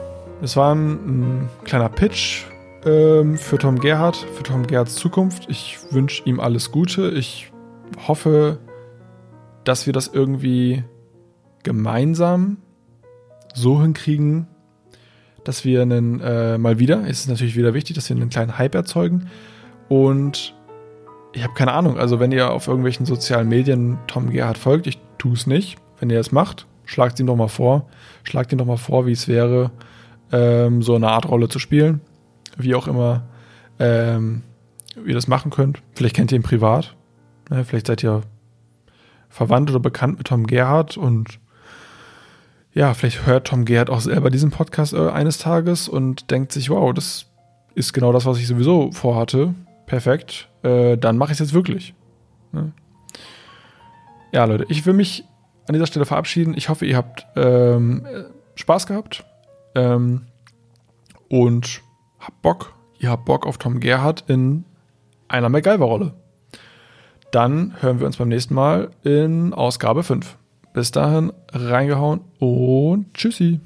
Es war ein, ein kleiner Pitch ähm, für Tom Gerhardt, für Tom Gerhardts Zukunft. Ich wünsche ihm alles Gute. Ich hoffe, dass wir das irgendwie gemeinsam so hinkriegen, dass wir einen, äh, mal wieder, ist es natürlich wieder wichtig, dass wir einen kleinen Hype erzeugen und ich habe keine Ahnung. Also wenn ihr auf irgendwelchen sozialen Medien Tom Gerhardt folgt, ich tue es nicht. Wenn ihr es macht, schlagt ihm doch mal vor. Schlagt ihm doch mal vor, wie es wäre, ähm, so eine Art Rolle zu spielen. Wie auch immer ähm, ihr das machen könnt. Vielleicht kennt ihr ihn privat. Ja, vielleicht seid ihr verwandt oder bekannt mit Tom Gerhardt und ja, vielleicht hört Tom Gerhardt auch selber diesen Podcast äh, eines Tages und denkt sich, wow, das ist genau das, was ich sowieso vorhatte. Perfekt. Äh, dann mache ich es jetzt wirklich. Ne? Ja, Leute, ich will mich an dieser Stelle verabschieden. Ich hoffe, ihr habt ähm, Spaß gehabt ähm, und habt Bock. Ihr habt Bock auf Tom Gerhardt in einer MacGyver-Rolle. Dann hören wir uns beim nächsten Mal in Ausgabe 5. Bis dahin reingehauen und tschüssi.